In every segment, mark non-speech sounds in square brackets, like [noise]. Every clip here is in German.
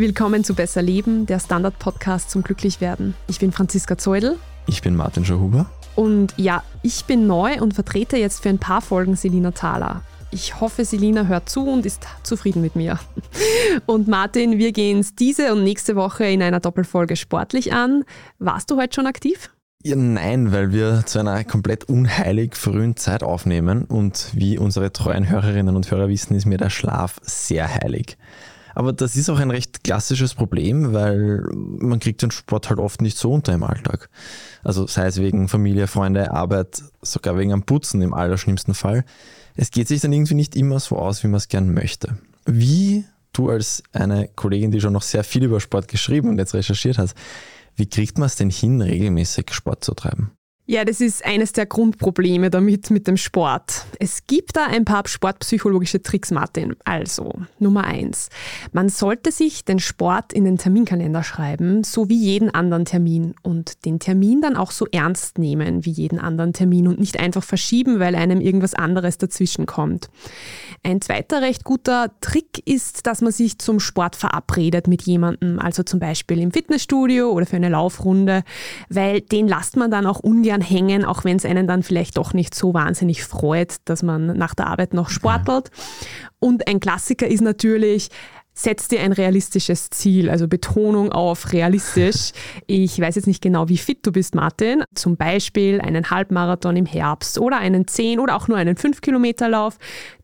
Willkommen zu Besser Leben, der Standard-Podcast zum Glücklichwerden. Ich bin Franziska Zeudel. Ich bin Martin Schauhuber. Und ja, ich bin neu und vertrete jetzt für ein paar Folgen Selina Thaler. Ich hoffe, Selina hört zu und ist zufrieden mit mir. [laughs] Und Martin, wir gehen es diese und nächste Woche in einer Doppelfolge sportlich an. Warst du heute schon aktiv? Ja, nein, weil wir zu einer komplett unheilig frühen Zeit aufnehmen und wie unsere treuen Hörerinnen und Hörer wissen, ist mir der Schlaf sehr heilig. Aber das ist auch ein recht klassisches Problem, weil man kriegt den Sport halt oft nicht so unter im Alltag. Also sei es wegen Familie, Freunde, Arbeit, sogar wegen am Putzen im allerschlimmsten Fall. Es geht sich dann irgendwie nicht immer so aus, wie man es gern möchte. Wie du als eine Kollegin, die schon noch sehr viel über Sport geschrieben und jetzt recherchiert hast, wie kriegt man es denn hin, regelmäßig Sport zu treiben? Ja, das ist eines der Grundprobleme damit mit dem Sport. Es gibt da ein paar sportpsychologische Tricks, Martin. Also, Nummer eins. Man sollte sich den Sport in den Terminkalender schreiben, so wie jeden anderen Termin. Und den Termin dann auch so ernst nehmen wie jeden anderen Termin und nicht einfach verschieben, weil einem irgendwas anderes dazwischen kommt. Ein zweiter recht guter Trick ist, dass man sich zum Sport verabredet mit jemandem, also zum Beispiel im Fitnessstudio oder für eine Laufrunde, weil den lasst man dann auch ungern hängen, auch wenn es einen dann vielleicht doch nicht so wahnsinnig freut, dass man nach der Arbeit noch sportelt. Und ein Klassiker ist natürlich, setz dir ein realistisches Ziel, also Betonung auf realistisch. [laughs] Ich weiß jetzt nicht genau, wie fit du bist, Martin. Zum Beispiel einen Halbmarathon im Herbst oder einen 10 oder auch nur einen 5-Kilometer-Lauf.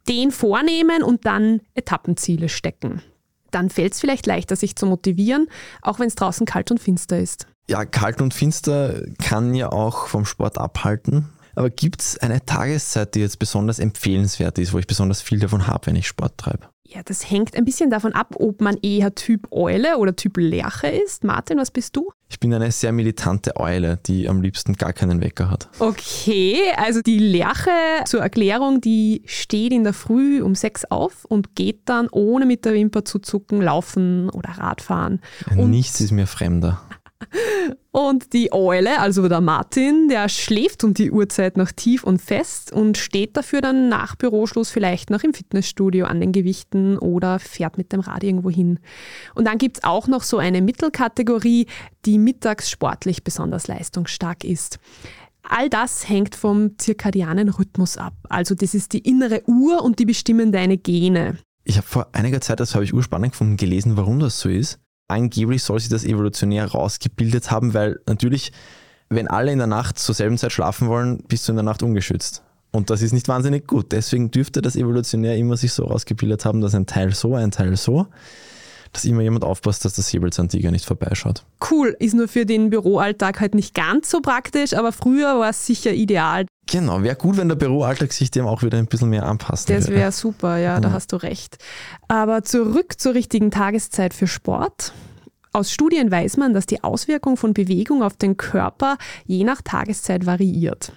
Den vornehmen und dann Etappenziele stecken. Dann fällt es vielleicht leichter, sich zu motivieren, auch wenn es draußen kalt und finster ist. Ja, kalt und finster kann ja auch vom Sport abhalten. Aber gibt es eine Tageszeit, die jetzt besonders empfehlenswert ist, wo ich besonders viel davon habe, wenn ich Sport treibe? Ja, das hängt ein bisschen davon ab, ob man eher Typ Eule oder Typ Lerche ist. Martin, was bist du? Ich bin eine sehr militante Eule, die am liebsten gar keinen Wecker hat. Okay, also die Lerche zur Erklärung, die steht in der Früh um sechs auf und geht dann ohne mit der Wimper zu zucken laufen oder Radfahren. Und Nichts ist mir fremder. Und die Eule, also der Martin, der schläft um die Uhrzeit noch tief und fest und steht dafür dann nach Büroschluss vielleicht noch im Fitnessstudio an den Gewichten oder fährt mit dem Rad irgendwo hin. Und dann gibt es auch noch so eine Mittelkategorie, die mittags sportlich besonders leistungsstark ist. All das hängt vom zirkadianen Rhythmus ab. Also das ist die innere Uhr und die bestimmen deine Gene. Ich habe vor einiger Zeit, das habe ich urspannend gefunden, gelesen, warum das so ist angeblich soll sich das evolutionär rausgebildet haben, weil natürlich, wenn alle in der Nacht zur selben Zeit schlafen wollen, bist du in der Nacht ungeschützt. Und das ist nicht wahnsinnig gut. Deswegen dürfte das evolutionär immer sich so rausgebildet haben, dass ein Teil so, ein Teil so, dass immer jemand aufpasst, dass der Säbelzahntiger nicht vorbeischaut. Cool, ist nur für den Büroalltag halt nicht ganz so praktisch, aber früher war es sicher ideal. Genau, wäre gut, wenn der Büroalltag sich dem auch wieder ein bisschen mehr anpasst. Das wäre super, ja, da hast du recht. Aber zurück zur richtigen Tageszeit für Sport. Aus Studien weiß man, dass die Auswirkung von Bewegung auf den Körper je nach Tageszeit variiert.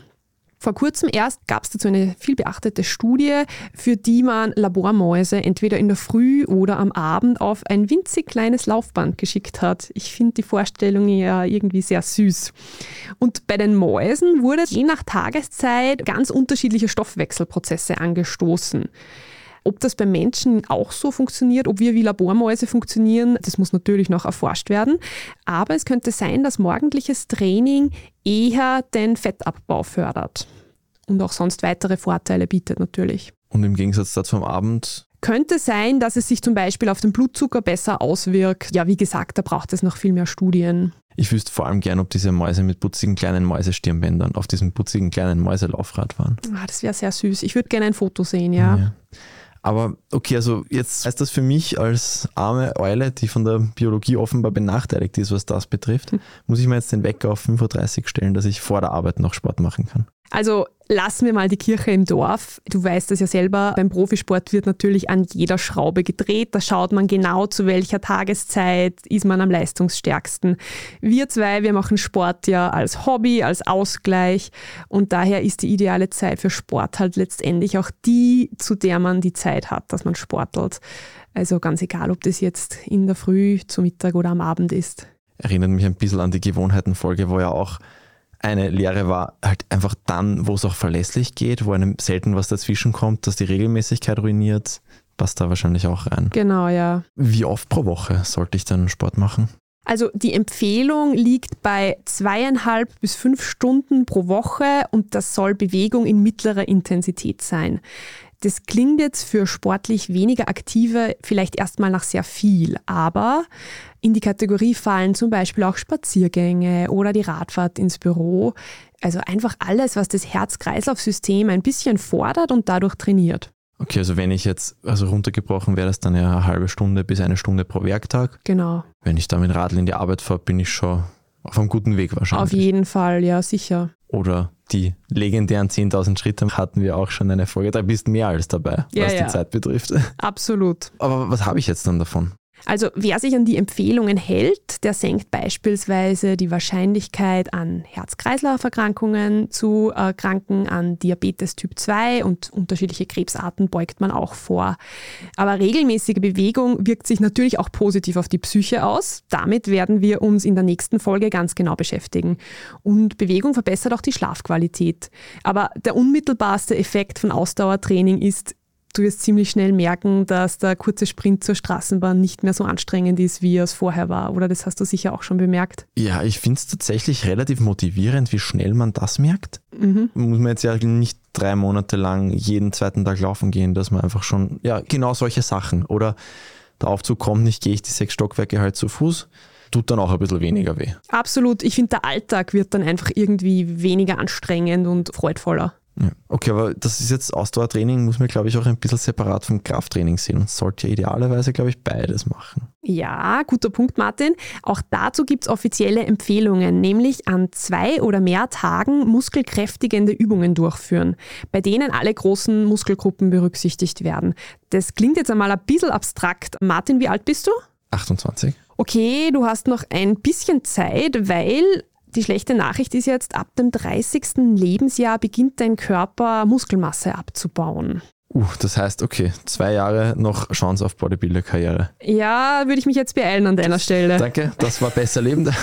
Vor kurzem erst gab es dazu eine viel beachtete Studie, für die man Labormäuse entweder in der Früh oder am Abend auf ein winzig kleines Laufband geschickt hat. Ich finde die Vorstellung ja irgendwie sehr süß. Und bei den Mäusen wurde je nach Tageszeit ganz unterschiedliche Stoffwechselprozesse angestoßen. Ob das beim Menschen auch so funktioniert, ob wir wie Labormäuse funktionieren, das muss natürlich noch erforscht werden. Aber es könnte sein, dass morgendliches Training eher den Fettabbau fördert und auch sonst weitere Vorteile bietet natürlich. Und im Gegensatz dazu am Abend könnte sein, dass es sich zum Beispiel auf den Blutzucker besser auswirkt. Ja, wie gesagt, da braucht es noch viel mehr Studien. Ich wüsste vor allem gern, ob diese Mäuse mit putzigen kleinen Mäusestirnbändern auf diesem putzigen kleinen Mäuselaufrad waren. Ah, das wäre sehr süß. Ich würde gerne ein Foto sehen, ja. ja. Aber okay, also jetzt heißt das für mich als arme Eule, die von der Biologie offenbar benachteiligt ist, was das betrifft, hm. muss ich mir jetzt den Wecker auf 5.30 Uhr stellen, dass ich vor der Arbeit noch Sport machen kann. Also lassen wir mal die Kirche im Dorf. Du weißt das ja selber, beim Profisport wird natürlich an jeder Schraube gedreht. Da schaut man genau, zu welcher Tageszeit ist man am leistungsstärksten. Wir zwei, wir machen Sport ja als Hobby, als Ausgleich und daher ist die ideale Zeit für Sport halt letztendlich auch die, zu der man die Zeit hat, dass man sportelt. Also ganz egal, ob das jetzt in der Früh, zu Mittag oder am Abend ist. Erinnert mich ein bisschen an die Gewohnheitenfolge, wo ja auch eine Lehre war halt einfach dann, wo es auch verlässlich geht, wo einem selten was dazwischen kommt, dass die Regelmäßigkeit ruiniert, passt da wahrscheinlich auch rein. Genau, ja. Wie oft pro Woche sollte ich dann Sport machen? Also die Empfehlung liegt bei zweieinhalb bis fünf Stunden pro Woche und das soll Bewegung in mittlerer Intensität sein. Das klingt jetzt für sportlich weniger aktive vielleicht erstmal nach sehr viel, aber in die Kategorie fallen zum Beispiel auch Spaziergänge oder die Radfahrt ins Büro. Also einfach alles, was das Herz-Kreislauf-System ein bisschen fordert und dadurch trainiert. Okay, also wenn ich jetzt, also runtergebrochen wäre das dann ja eine halbe Stunde bis eine Stunde pro Werktag. Genau. Wenn ich da mit Radl in die Arbeit fahre, bin ich schon auf einem guten Weg wahrscheinlich. Auf jeden Fall, ja, sicher. Oder die legendären 10.000 Schritte hatten wir auch schon eine Folge. Da bist mehr als dabei, Ja, was ja. die Zeit betrifft. Absolut. Aber was habe ich jetzt dann davon? Also wer sich an die Empfehlungen hält, der senkt beispielsweise die Wahrscheinlichkeit an Herz-Kreislauf-Erkrankungen zu erkranken, an Diabetes Typ 2 und unterschiedliche Krebsarten beugt man auch vor. Aber regelmäßige Bewegung wirkt sich natürlich auch positiv auf die Psyche aus. Damit werden wir uns in der nächsten Folge ganz genau beschäftigen. Und Bewegung verbessert auch die Schlafqualität. Aber der unmittelbarste Effekt von Ausdauertraining ist, du wirst ziemlich schnell merken, dass der kurze Sprint zur Straßenbahn nicht mehr so anstrengend ist, wie er es vorher war. Oder das hast du sicher auch schon bemerkt. Ja, ich finde es tatsächlich relativ motivierend, wie schnell man das merkt. Mhm. Muss man jetzt ja nicht drei Monate lang jeden zweiten Tag laufen gehen, dass man einfach schon, ja, genau solche Sachen. Oder der Aufzug kommt nicht, gehe ich die sechs Stockwerke halt zu Fuß, tut dann auch ein bisschen weniger weh. Absolut. Ich finde, der Alltag wird dann einfach irgendwie weniger anstrengend und freudvoller. Ja. Okay, aber das ist jetzt Ausdauertraining, muss man, glaube ich, auch ein bisschen separat vom Krafttraining sehen und sollte ja idealerweise, glaube ich, beides machen. Ja, guter Punkt, Martin. Auch dazu gibt es offizielle Empfehlungen, nämlich an zwei oder mehr Tagen muskelkräftigende Übungen durchführen, bei denen alle großen Muskelgruppen berücksichtigt werden. Das klingt jetzt einmal ein bisschen abstrakt. Martin, wie alt bist du? 28? Okay, du hast noch ein bisschen Zeit, weil die schlechte Nachricht ist jetzt, ab dem 30. Lebensjahr beginnt dein Körper Muskelmasse abzubauen. Uh, das heißt, okay, zwei Jahre noch Chance auf Bodybuilder-Karriere. Ja, würde ich mich jetzt beeilen an deiner Stelle. Danke, das war besser lebend. [laughs]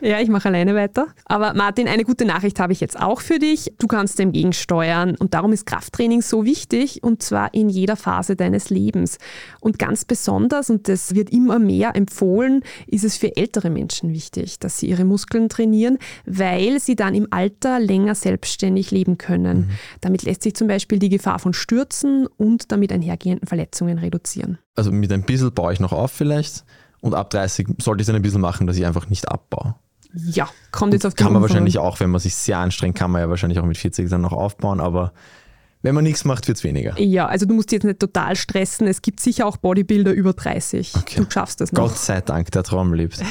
Ja, ich mache alleine weiter. Aber Martin, eine gute Nachricht habe ich jetzt auch für dich. Du kannst dem gegensteuern und darum ist Krafttraining so wichtig und zwar in jeder Phase deines Lebens. Und ganz besonders, und das wird immer mehr empfohlen, ist es für ältere Menschen wichtig, dass sie ihre Muskeln trainieren, weil sie dann im Alter länger selbstständig leben können. Damit lässt sich zum Beispiel die Gefahr von Stürzen und damit einhergehenden Verletzungen reduzieren. Also mit ein bisschen baue ich noch auf vielleicht und ab 30 sollte ich dann ein bisschen machen, dass ich einfach nicht abbaue. Ja, kommt jetzt auf die Kann man wahrscheinlich auch, wenn man sich sehr anstrengt, kann man ja wahrscheinlich auch mit 40 dann noch aufbauen, aber wenn man nichts macht, wird es weniger. Ja, also du musst dich jetzt nicht total stressen. Es gibt sicher auch Bodybuilder über 30. Okay. Du schaffst das noch. Gott sei Dank, der Traum lebt.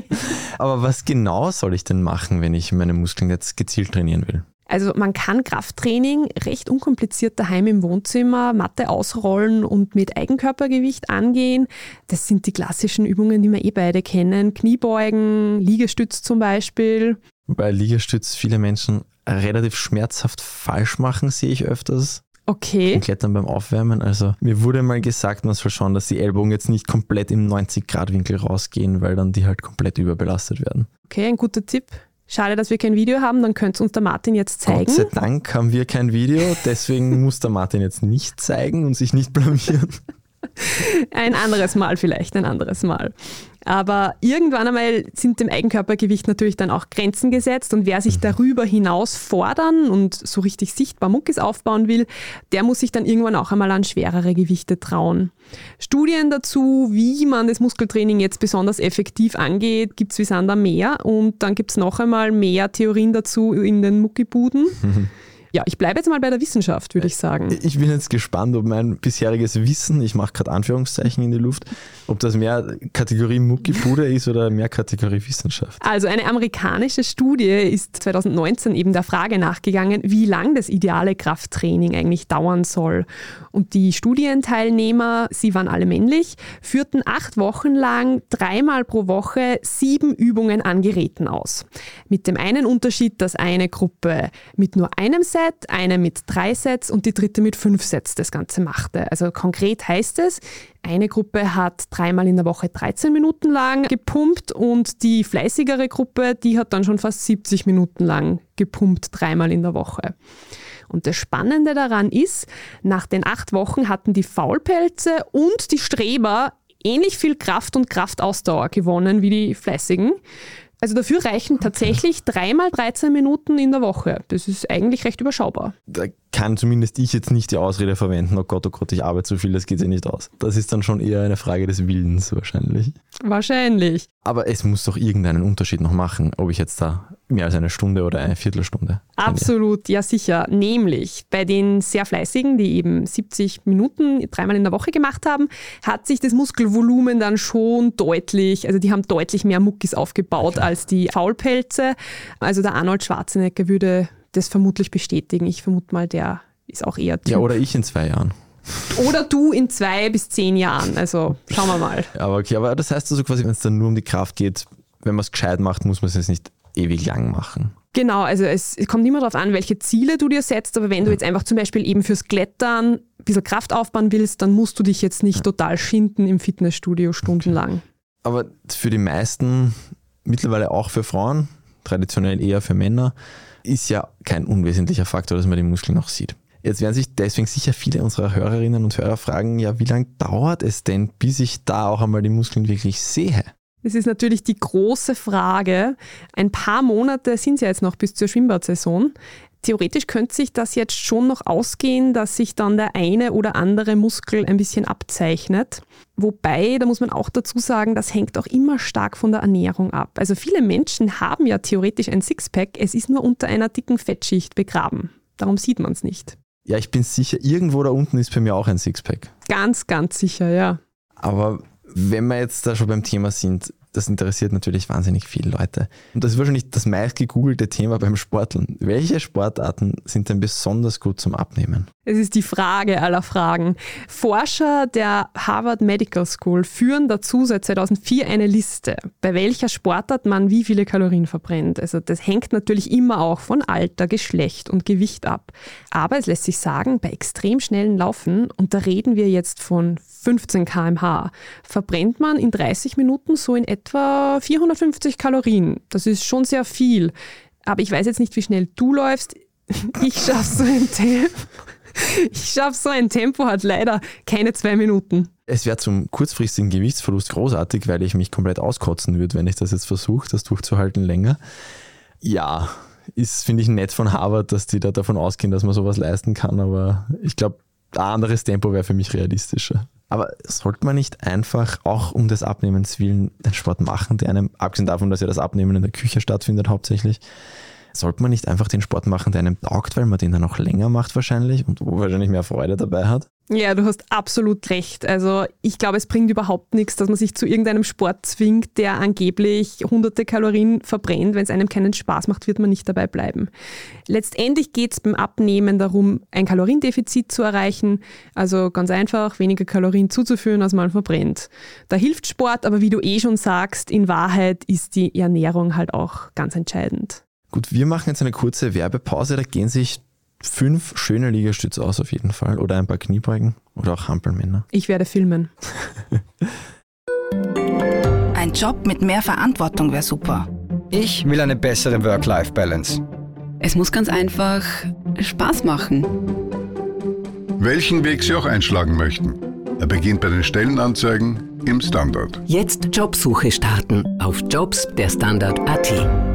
[laughs] aber was genau soll ich denn machen, wenn ich meine Muskeln jetzt gezielt trainieren will? Also man kann Krafttraining recht unkompliziert daheim im Wohnzimmer, Matte ausrollen und mit Eigenkörpergewicht angehen. Das sind die klassischen Übungen, die wir eh beide kennen. Kniebeugen, Liegestütz zum Beispiel. Wobei Liegestütz viele Menschen relativ schmerzhaft falsch machen, sehe ich öfters. Okay. Beim Klettern beim Aufwärmen. Also mir wurde mal gesagt, man soll schauen, dass die Ellbogen jetzt nicht komplett im 90-Grad-Winkel rausgehen, weil dann die halt komplett überbelastet werden. Okay, ein guter Tipp. Schade, dass wir kein Video haben, dann könnte uns der Martin jetzt zeigen. Gott sei Dank haben wir kein Video, deswegen [laughs] muss der Martin jetzt nicht zeigen und sich nicht blamieren. Ein anderes Mal vielleicht, ein anderes Mal. Aber irgendwann einmal sind dem Eigenkörpergewicht natürlich dann auch Grenzen gesetzt und wer sich darüber hinaus fordern und so richtig sichtbar Muckis aufbauen will, der muss sich dann irgendwann auch einmal an schwerere Gewichte trauen. Studien dazu, wie man das Muskeltraining jetzt besonders effektiv angeht, gibt es wie Sander mehr und dann gibt es noch einmal mehr Theorien dazu in den Muckibuden. [laughs] Ja, ich bleibe jetzt mal bei der Wissenschaft, würde ich sagen. Ich bin jetzt gespannt, ob mein bisheriges Wissen, ich mache gerade Anführungszeichen in die Luft, ob das mehr Kategorie Muckibude ist oder mehr Kategorie Wissenschaft. Also eine amerikanische Studie ist 2019 eben der Frage nachgegangen, wie lang das ideale Krafttraining eigentlich dauern soll. Und die Studienteilnehmer, sie waren alle männlich, führten acht Wochen lang dreimal pro Woche sieben Übungen an Geräten aus. Mit dem einen Unterschied, dass eine Gruppe mit nur einem Set, eine mit drei Sets und die dritte mit fünf Sets das Ganze machte. Also konkret heißt es, eine Gruppe hat dreimal in der Woche 13 Minuten lang gepumpt und die fleißigere Gruppe, die hat dann schon fast 70 Minuten lang gepumpt, dreimal in der Woche. Und das Spannende daran ist, nach den acht Wochen hatten die Faulpelze und die Streber ähnlich viel Kraft und Kraftausdauer gewonnen wie die Fleißigen. Also dafür reichen tatsächlich dreimal 13 Minuten in der Woche. Das ist eigentlich recht überschaubar. Da kann zumindest ich jetzt nicht die Ausrede verwenden, oh Gott, oh Gott, ich arbeite zu viel, das geht sich nicht aus. Das ist dann schon eher eine Frage des Willens wahrscheinlich. Wahrscheinlich. Aber es muss doch irgendeinen Unterschied noch machen, ob ich jetzt da mehr als eine Stunde oder eine Viertelstunde. Absolut, ja sicher. Nämlich bei den sehr fleißigen, die eben 70 Minuten dreimal in der Woche gemacht haben, hat sich das Muskelvolumen dann schon deutlich, also die haben deutlich mehr Muckis aufgebaut okay. als die Faulpelze. Also der Arnold Schwarzenegger würde das vermutlich bestätigen. Ich vermute mal, der ist auch eher typ. Ja, oder ich in zwei Jahren. Oder du in zwei bis zehn Jahren. Also schauen wir mal. [laughs] Aber okay, aber das heißt also quasi, wenn es dann nur um die Kraft geht, wenn man es gescheit macht, muss man es jetzt nicht ewig lang machen. Genau, also es, es kommt immer darauf an, welche Ziele du dir setzt, aber wenn du jetzt einfach zum Beispiel eben fürs Klettern ein bisschen Kraft aufbauen willst, dann musst du dich jetzt nicht total schinden im Fitnessstudio stundenlang. Aber für die meisten, mittlerweile auch für Frauen, traditionell eher für Männer, ist ja kein unwesentlicher Faktor, dass man die Muskeln noch sieht. Jetzt werden sich deswegen sicher viele unserer Hörerinnen und Hörer fragen, ja, wie lange dauert es denn, bis ich da auch einmal die Muskeln wirklich sehe? Das ist natürlich die große Frage. Ein paar Monate sind es ja jetzt noch bis zur Schwimmbadsaison. Theoretisch könnte sich das jetzt schon noch ausgehen, dass sich dann der eine oder andere Muskel ein bisschen abzeichnet. Wobei, da muss man auch dazu sagen, das hängt auch immer stark von der Ernährung ab. Also viele Menschen haben ja theoretisch ein Sixpack, es ist nur unter einer dicken Fettschicht begraben. Darum sieht man es nicht. Ja, ich bin sicher, irgendwo da unten ist bei mir auch ein Sixpack. Ganz, ganz sicher, ja. Aber wenn wir jetzt da schon beim Thema sind, das interessiert natürlich wahnsinnig viele Leute. Und das ist wahrscheinlich das meist gegoogelte Thema beim Sporteln. Welche Sportarten sind denn besonders gut zum Abnehmen? Es ist die Frage aller Fragen. Forscher der Harvard Medical School führen dazu seit 2004 eine Liste, bei welcher Sportart man wie viele Kalorien verbrennt. Also das hängt natürlich immer auch von Alter, Geschlecht und Gewicht ab. Aber es lässt sich sagen, bei extrem schnellen Laufen, und da reden wir jetzt von 15 km/h, verbrennt man in 30 Minuten so in etwa etwa 450 Kalorien. Das ist schon sehr viel. Aber ich weiß jetzt nicht, wie schnell du läufst. [laughs] Ich schaffe so ein Tempo. [laughs] Ich schaffe so ein Tempo, hat leider keine zwei Minuten. Es wäre zum kurzfristigen Gewichtsverlust großartig, weil ich mich komplett auskotzen würde, wenn ich das jetzt versuche, das durchzuhalten länger. Ja, ist, finde ich, nett von Harvard, dass die da davon ausgehen, dass man sowas leisten kann, aber ich glaube, ein anderes Tempo wäre für mich realistischer. Aber sollte man nicht einfach auch um des Abnehmens willen den Sport machen, der einem, abgesehen davon, dass ja das Abnehmen in der Küche stattfindet hauptsächlich, sollte man nicht einfach den Sport machen, der einem taugt, weil man den dann auch länger macht wahrscheinlich und wo wahrscheinlich mehr Freude dabei hat? Ja, du hast absolut recht. Also ich glaube, es bringt überhaupt nichts, dass man sich zu irgendeinem Sport zwingt, der angeblich hunderte Kalorien verbrennt. Wenn es einem keinen Spaß macht, wird man nicht dabei bleiben. Letztendlich geht es beim Abnehmen darum, ein Kaloriendefizit zu erreichen. Also ganz einfach, weniger Kalorien zuzuführen, als man verbrennt. Da hilft Sport, aber wie du eh schon sagst, in Wahrheit ist die Ernährung halt auch ganz entscheidend. Gut, wir machen jetzt eine kurze Werbepause. Da gehen sich fünf schöne Liegestütze aus auf jeden Fall. Oder ein paar Kniebeugen oder auch Hampelmänner. Ich werde filmen. ein Job mit mehr Verantwortung wäre super. Ich will eine bessere Work-Life-Balance. Es muss ganz einfach Spaß machen. Welchen Weg Sie auch einschlagen möchten. Er beginnt bei den Stellenanzeigen im Standard. Jetzt Jobsuche starten auf Jobs der Standard.at.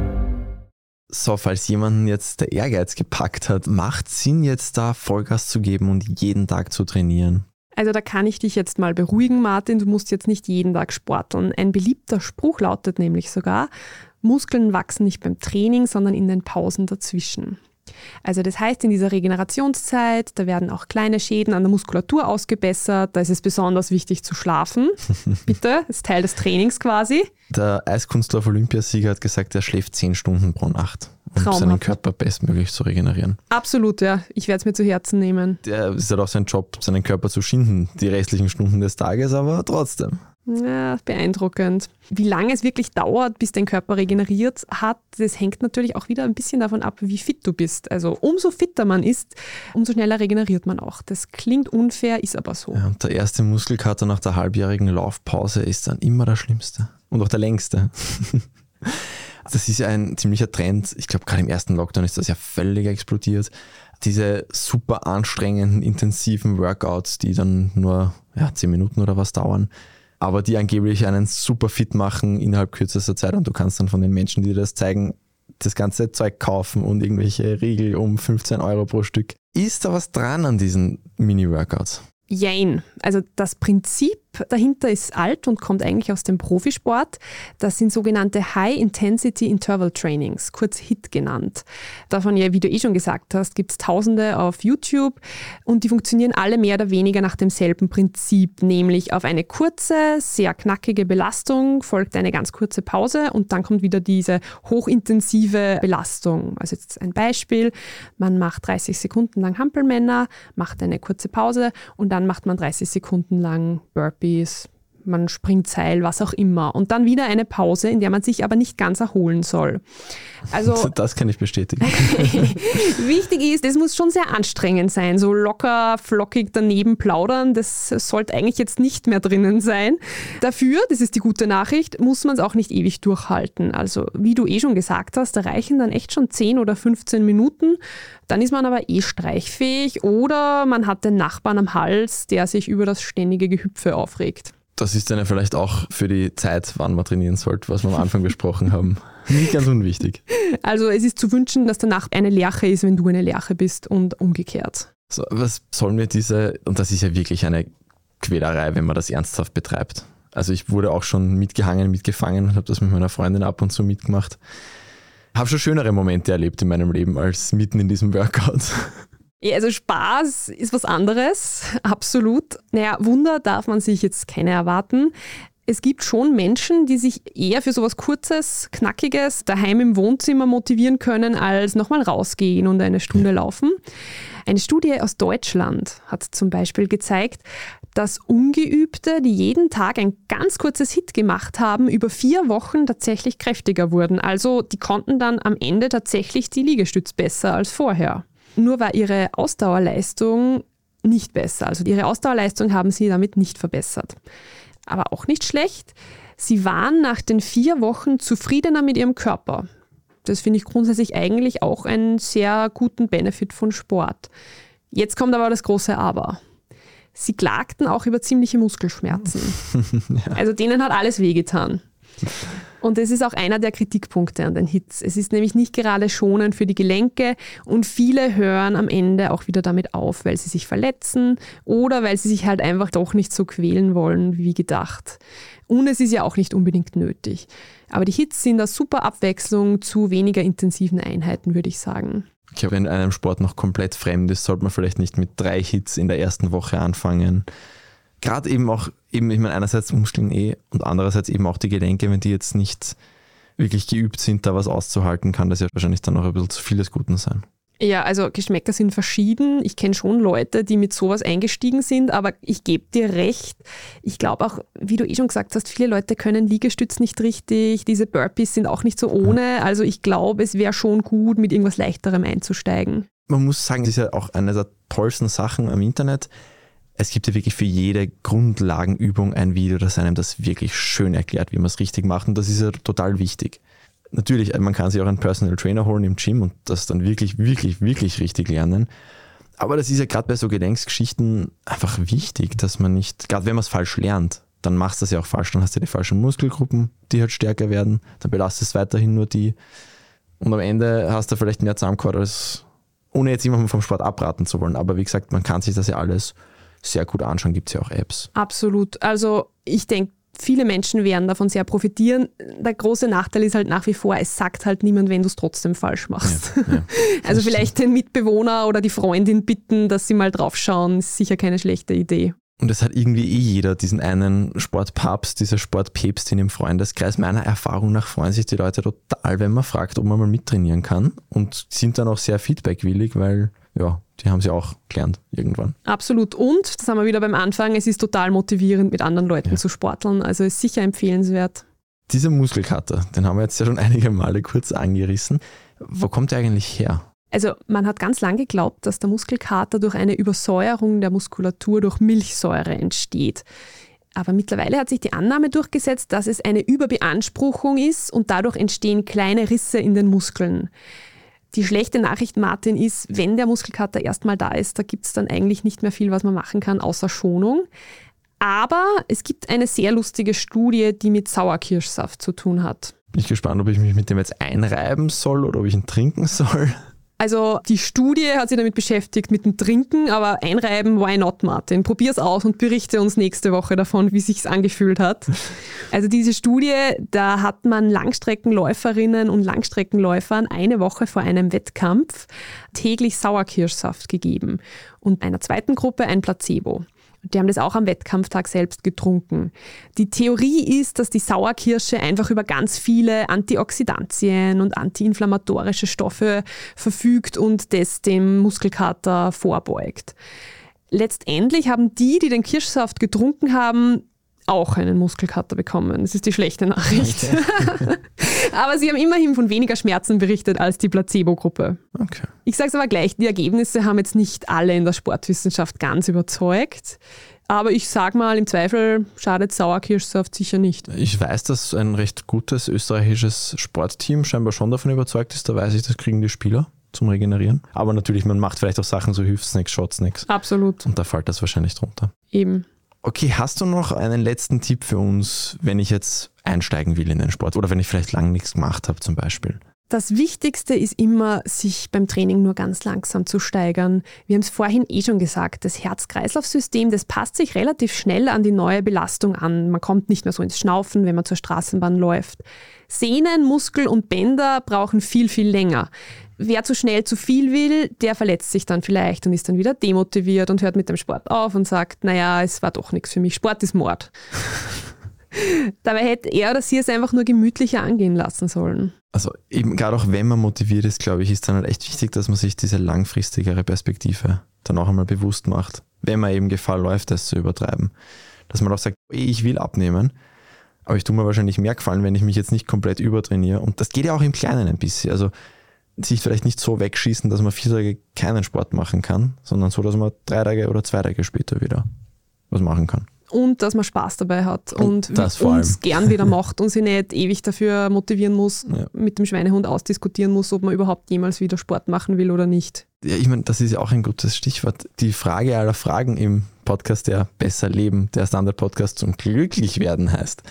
So, falls jemanden jetzt der Ehrgeiz gepackt hat, macht Sinn jetzt da Vollgas zu geben und jeden Tag zu trainieren? Also da kann ich dich jetzt mal beruhigen, Martin, du musst jetzt nicht jeden Tag sporteln. Ein beliebter Spruch lautet nämlich sogar, Muskeln wachsen nicht beim Training, sondern in den Pausen dazwischen. Also das heißt, in dieser Regenerationszeit, da werden auch kleine Schäden an der Muskulatur ausgebessert. Da ist es besonders wichtig zu schlafen. [laughs] Bitte, das ist Teil des Trainings quasi. Der Eiskunstlauf Olympiasieger hat gesagt, er schläft zehn Stunden pro Nacht, um Traumhaft. seinen Körper bestmöglich zu regenerieren. Absolut, ja. Ich werde es mir zu Herzen nehmen. Der ist halt auch sein Job, seinen Körper zu schinden, die restlichen Stunden des Tages, aber trotzdem. Ja, beeindruckend. Wie lange es wirklich dauert, bis dein Körper regeneriert hat, das hängt natürlich auch wieder ein bisschen davon ab, wie fit du bist. Also umso fitter man ist, umso schneller regeneriert man auch. Das klingt unfair, ist aber so. Ja, der erste Muskelkater nach der halbjährigen Laufpause ist dann immer der schlimmste und auch der längste. [laughs] Das ist ja ein ziemlicher Trend. Ich glaube, gerade im ersten Lockdown ist das ja völlig explodiert. Diese super anstrengenden, intensiven Workouts, die dann nur ja, 10 Minuten oder was dauern, aber die angeblich einen super fit machen innerhalb kürzester Zeit und du kannst dann von den Menschen, die dir das zeigen, das ganze Zeug kaufen und irgendwelche Riegel um 15 Euro pro Stück. Ist da was dran an diesen Mini-Workouts? Jein. Also das Prinzip dahinter ist alt und kommt eigentlich aus dem Profisport. Das sind sogenannte High Intensity Interval Trainings, kurz HIT genannt. Davon ja, wie du eh schon gesagt hast, gibt es tausende auf YouTube und die funktionieren alle mehr oder weniger nach demselben Prinzip, nämlich auf eine kurze, sehr knackige Belastung folgt eine ganz kurze Pause und dann kommt wieder diese hochintensive Belastung. Also jetzt ein Beispiel, man macht 30 Sekunden lang Hampelmänner, macht eine kurze Pause und dann macht man 30 Sekunden lang Burpees, recipes man springt Seil, was auch immer. Und dann wieder eine Pause, in der man sich aber nicht ganz erholen soll. Also, [laughs] das kann ich bestätigen. [laughs] wichtig ist, es muss schon sehr anstrengend sein. So locker, flockig daneben plaudern, das sollte eigentlich jetzt nicht mehr drinnen sein. Dafür, das ist die gute Nachricht, muss man es auch nicht ewig durchhalten. Also, wie du eh schon gesagt hast, da reichen dann echt schon 10 oder 15 Minuten. Dann ist man aber eh streichfähig oder man hat den Nachbarn am Hals, der sich über das ständige Gehüpfe aufregt. Das ist dann ja vielleicht auch für die Zeit, wann man trainieren sollte, was wir am Anfang besprochen haben. Nicht ganz unwichtig. Also es ist zu wünschen, dass danach eine Lerche ist, wenn du eine Lerche bist und umgekehrt. So, was sollen wir diese, und das ist ja wirklich eine Quälerei, wenn man das ernsthaft betreibt. Also ich wurde auch schon mitgehangen, mitgefangen und habe das mit meiner Freundin ab und zu mitgemacht. Habe schon schönere Momente erlebt in meinem Leben als mitten in diesem Workout. Ja, also Spaß ist was anderes, [laughs] absolut. Naja, Wunder darf man sich jetzt keine erwarten. Es gibt schon Menschen, die sich eher für sowas Kurzes, Knackiges daheim im Wohnzimmer motivieren können, als nochmal rausgehen und eine Stunde laufen. Eine Studie aus Deutschland hat zum Beispiel gezeigt, dass Ungeübte, die jeden Tag ein ganz kurzes Hit gemacht haben, über vier Wochen tatsächlich kräftiger wurden. Also die konnten dann am Ende tatsächlich die Liegestütz besser als vorher. Nur war ihre Ausdauerleistung nicht besser. Also ihre Ausdauerleistung haben sie damit nicht verbessert. Aber auch nicht schlecht. Sie waren nach den vier Wochen zufriedener mit ihrem Körper. Das finde ich grundsätzlich eigentlich auch einen sehr guten Benefit von Sport. Jetzt kommt aber das große Aber. Sie klagten auch über ziemliche Muskelschmerzen. [laughs] ja. Also denen hat alles wehgetan. Und das ist auch einer der Kritikpunkte an den Hits. Es ist nämlich nicht gerade schonend für die Gelenke und viele hören am Ende auch wieder damit auf, weil sie sich verletzen oder weil sie sich halt einfach doch nicht so quälen wollen wie gedacht. Und es ist ja auch nicht unbedingt nötig. Aber die Hits sind eine super Abwechslung zu weniger intensiven Einheiten, würde ich sagen. Ich glaube, wenn einem Sport noch komplett fremd ist, sollte man vielleicht nicht mit drei Hits in der ersten Woche anfangen gerade eben auch, eben, ich meine, einerseits Muskeln eh und andererseits eben auch die Gelenke, wenn die jetzt nicht wirklich geübt sind, da was auszuhalten, kann das ja wahrscheinlich dann noch ein bisschen zu vieles Guten sein. Ja, also Geschmäcker sind verschieden. Ich kenne schon Leute, die mit sowas eingestiegen sind, aber ich gebe dir recht. Ich glaube auch, wie du eh schon gesagt hast, viele Leute können Liegestütz nicht richtig. Diese Burpees sind auch nicht so ohne. Also ich glaube, es wäre schon gut, mit irgendwas Leichterem einzusteigen. Man muss sagen, das ist ja auch eine der tollsten Sachen am Internet es gibt ja wirklich für jede Grundlagenübung ein Video, das einem das wirklich schön erklärt, wie man es richtig macht. Und das ist ja total wichtig. Natürlich, man kann sich auch einen Personal Trainer holen im Gym und das dann wirklich, wirklich, wirklich richtig lernen. Aber das ist ja gerade bei so Gelenksgeschichten einfach wichtig, dass man nicht, gerade wenn man es falsch lernt, dann machst du das ja auch falsch, dann hast du die falschen Muskelgruppen, die halt stärker werden, dann belastest du weiterhin nur die. Und am Ende hast du vielleicht mehr zusammengehauen als, ohne jetzt jemandem vom Sport abraten zu wollen. Aber wie gesagt, man kann sich das ja alles sehr gut anschauen. Gibt es ja auch Apps. Absolut. Also ich denke, viele Menschen werden davon sehr profitieren. Der große Nachteil ist halt nach wie vor, es sagt halt niemand, wenn du es trotzdem falsch machst. Ja, ja, [laughs] also vielleicht den Mitbewohner oder die Freundin bitten, dass sie mal draufschauen, ist sicher keine schlechte Idee. Und es hat irgendwie eh jeder diesen einen Sportpapst, diese Sportpäpstin im Freundeskreis. Meiner Erfahrung nach freuen sich die Leute total, wenn man fragt, ob man mal mittrainieren kann und sind dann auch sehr feedbackwillig, weil ja, die haben sie auch gelernt irgendwann. Absolut. Und, das haben wir wieder beim Anfang, es ist total motivierend, mit anderen Leuten ja. zu sporteln. Also ist sicher empfehlenswert. Dieser Muskelkater, den haben wir jetzt ja schon einige Male kurz angerissen. Wo kommt der eigentlich her? Also man hat ganz lange geglaubt, dass der Muskelkater durch eine Übersäuerung der Muskulatur durch Milchsäure entsteht. Aber mittlerweile hat sich die Annahme durchgesetzt, dass es eine Überbeanspruchung ist und dadurch entstehen kleine Risse in den Muskeln. Die schlechte Nachricht, Martin, ist, wenn der Muskelkater erstmal da ist, da gibt es dann eigentlich nicht mehr viel, was man machen kann, außer Schonung. Aber es gibt eine sehr lustige Studie, die mit Sauerkirschsaft zu tun hat. Bin ich gespannt, ob ich mich mit dem jetzt einreiben soll oder ob ich ihn trinken soll. Also die Studie hat sich damit beschäftigt mit dem Trinken, aber einreiben, why not, Martin? Probier's aus und berichte uns nächste Woche davon, wie sich's angefühlt hat. [laughs] Also diese Studie, da hat man Langstreckenläuferinnen und Langstreckenläufern eine Woche vor einem Wettkampf täglich Sauerkirschsaft gegeben und einer zweiten Gruppe ein Placebo. Die haben das auch am Wettkampftag selbst getrunken. Die Theorie ist, dass die Sauerkirsche einfach über ganz viele Antioxidantien und antiinflammatorische Stoffe verfügt und das dem Muskelkater vorbeugt. Letztendlich haben die, die den Kirschsaft getrunken haben, auch einen Muskelkater bekommen. Das ist die schlechte Nachricht. Okay. [laughs] aber sie haben immerhin von weniger Schmerzen berichtet als die Placebo-Gruppe. Okay. Ich sage es aber gleich, die Ergebnisse haben jetzt nicht alle in der Sportwissenschaft ganz überzeugt. Aber ich sage mal, im Zweifel schadet Sauerkirschsaft sicher nicht. Ich weiß, dass ein recht gutes österreichisches Sportteam scheinbar schon davon überzeugt ist. Da weiß ich, das kriegen die Spieler zum Regenerieren. Aber natürlich, man macht vielleicht auch Sachen so Hüftsnacks, Shotsnacks. Absolut. Und da fällt das wahrscheinlich drunter. Eben. Okay, hast du noch einen letzten Tipp für uns, wenn ich jetzt einsteigen will in den Sport oder wenn ich vielleicht lange nichts gemacht habe zum Beispiel? Das Wichtigste ist immer, sich beim Training nur ganz langsam zu steigern. Wir haben es vorhin eh schon gesagt, das Herz-Kreislauf-System, das passt sich relativ schnell an die neue Belastung an. Man kommt nicht mehr so ins Schnaufen, wenn man zur Straßenbahn läuft. Sehnen, Muskel und Bänder brauchen viel, viel länger. Wer zu schnell zu viel will, der verletzt sich dann vielleicht und ist dann wieder demotiviert und hört mit dem Sport auf und sagt, naja, es war doch nichts für mich. Sport ist Mord. [laughs] Dabei hätte er oder sie es einfach nur gemütlicher angehen lassen sollen. Also eben gerade auch wenn man motiviert ist, glaube ich, ist dann halt echt wichtig, dass man sich diese langfristigere Perspektive dann auch einmal bewusst macht, wenn man eben Gefahr läuft, das zu übertreiben. Dass man auch sagt, ich will abnehmen, aber ich tue mir wahrscheinlich mehr gefallen, wenn ich mich jetzt nicht komplett übertrainiere. Und das geht ja auch im Kleinen ein bisschen. Also sich vielleicht nicht so wegschießen, dass man vier Tage keinen Sport machen kann, sondern so, dass man drei Tage oder zwei Tage später wieder was machen kann. Und dass man Spaß dabei hat und, und das uns gern wieder [laughs] macht und sich nicht ewig dafür motivieren muss, ja. mit dem Schweinehund ausdiskutieren muss, ob man überhaupt jemals wieder Sport machen will oder nicht. Ja, ich meine, das ist ja auch ein gutes Stichwort. Die Frage aller Fragen im Podcast, der Besser Leben, der Standard-Podcast zum Glücklichwerden heißt.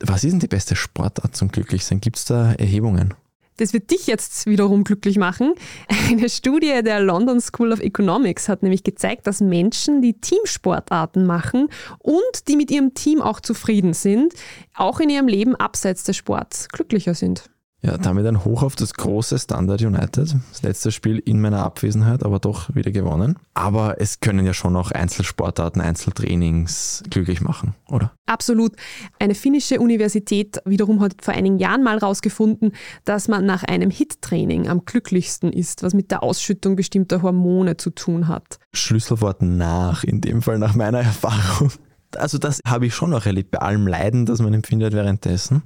Was ist denn die beste Sportart zum Glücklichsein? Gibt es da Erhebungen? Das wird dich jetzt wiederum glücklich machen. Eine Studie der London School of Economics hat nämlich gezeigt, dass Menschen, die Teamsportarten machen und die mit ihrem Team auch zufrieden sind, auch in ihrem Leben abseits des Sports glücklicher sind. Ja, damit ein Hoch auf das große Standard United. Das letzte Spiel in meiner Abwesenheit, aber doch wieder gewonnen. Aber es können ja schon auch Einzelsportarten, Einzeltrainings glücklich machen, oder? Absolut. Eine finnische Universität wiederum hat vor einigen Jahren mal herausgefunden, dass man nach einem HIT-Training am glücklichsten ist, was mit der Ausschüttung bestimmter Hormone zu tun hat. Schlüsselwort nach, in dem Fall nach meiner Erfahrung. Also das habe ich schon auch erlebt, bei allem Leiden, das man empfindet währenddessen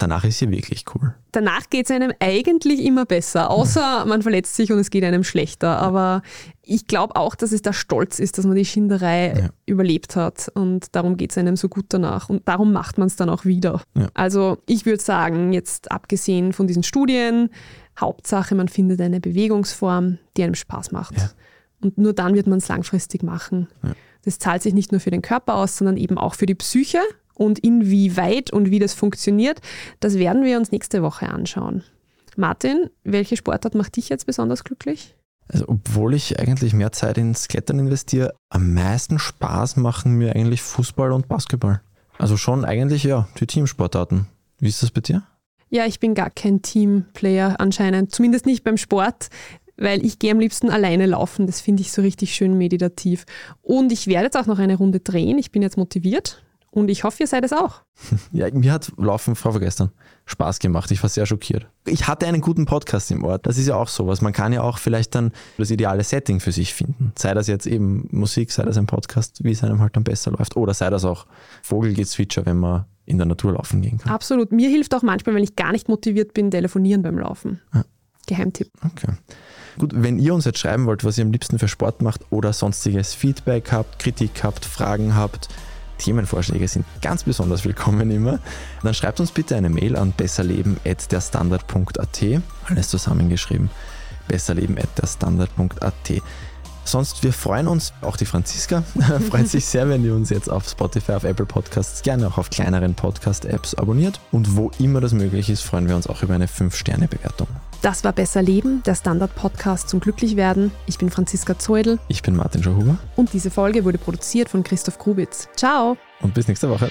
danach ist sie wirklich cool. Danach geht es einem eigentlich immer besser, außer man verletzt sich und es geht einem schlechter. Aber ich glaube auch, dass es der Stolz ist, dass man die Schinderei ja. überlebt hat und darum geht es einem so gut danach und darum macht man es dann auch wieder. Ja. Also ich würde sagen, jetzt abgesehen von diesen Studien, Hauptsache, man findet eine Bewegungsform, die einem Spaß macht. Ja. Und nur dann wird man es langfristig machen. Das zahlt sich nicht nur für den Körper aus, sondern eben auch für die Psyche und inwieweit und wie das funktioniert, das werden wir uns nächste Woche anschauen. Martin, welche Sportart macht dich jetzt besonders glücklich? Also, obwohl ich eigentlich mehr Zeit ins Klettern investiere, am meisten Spaß machen mir eigentlich Fußball und Basketball. Also schon eigentlich ja, die Teamsportarten. Wie ist das bei dir? Ja, ich bin gar kein Teamplayer anscheinend, zumindest nicht beim Sport, weil ich gehe am liebsten alleine laufen. Das finde ich so richtig schön meditativ. Und ich werde jetzt auch noch eine Runde drehen. Ich bin jetzt motiviert. Und ich hoffe, ihr seid es auch. [laughs] Ja, mir hat Laufen vor gestern Spaß gemacht. Ich war sehr schockiert. Ich hatte einen guten Podcast im Ort. Das ist ja auch sowas. Man kann ja auch vielleicht dann das ideale Setting für sich finden. Sei das jetzt eben Musik, sei das ein Podcast, wie es einem halt dann besser läuft. Oder sei das auch Vogelgezwitscher, wenn man in der Natur laufen gehen kann. Absolut. Mir hilft auch manchmal, wenn ich gar nicht motiviert bin, telefonieren beim Laufen. Ja. Geheimtipp. Okay. Gut, wenn ihr uns jetzt schreiben wollt, was ihr am liebsten für Sport macht oder sonstiges Feedback habt, Kritik habt, Fragen habt, Themenvorschläge sind ganz besonders willkommen immer. Dann schreibt uns bitte eine Mail an besserleben.derstandard.at. Alles zusammengeschrieben. Besserleben.derstandard.at. Sonst, wir freuen uns, auch die Franziska [laughs] freut sich sehr, wenn ihr uns jetzt auf Spotify, auf Apple Podcasts, gerne auch auf kleineren Podcast-Apps abonniert. Und wo immer das möglich ist, freuen wir uns auch über eine 5-Sterne-Bewertung. Das war Besser Leben, der Standard-Podcast zum Glücklichwerden. Ich bin Franziska Zeudel Ich bin Martin Schauhuber und diese Folge wurde produziert von Christoph Grubitz. Ciao! und bis nächste Woche.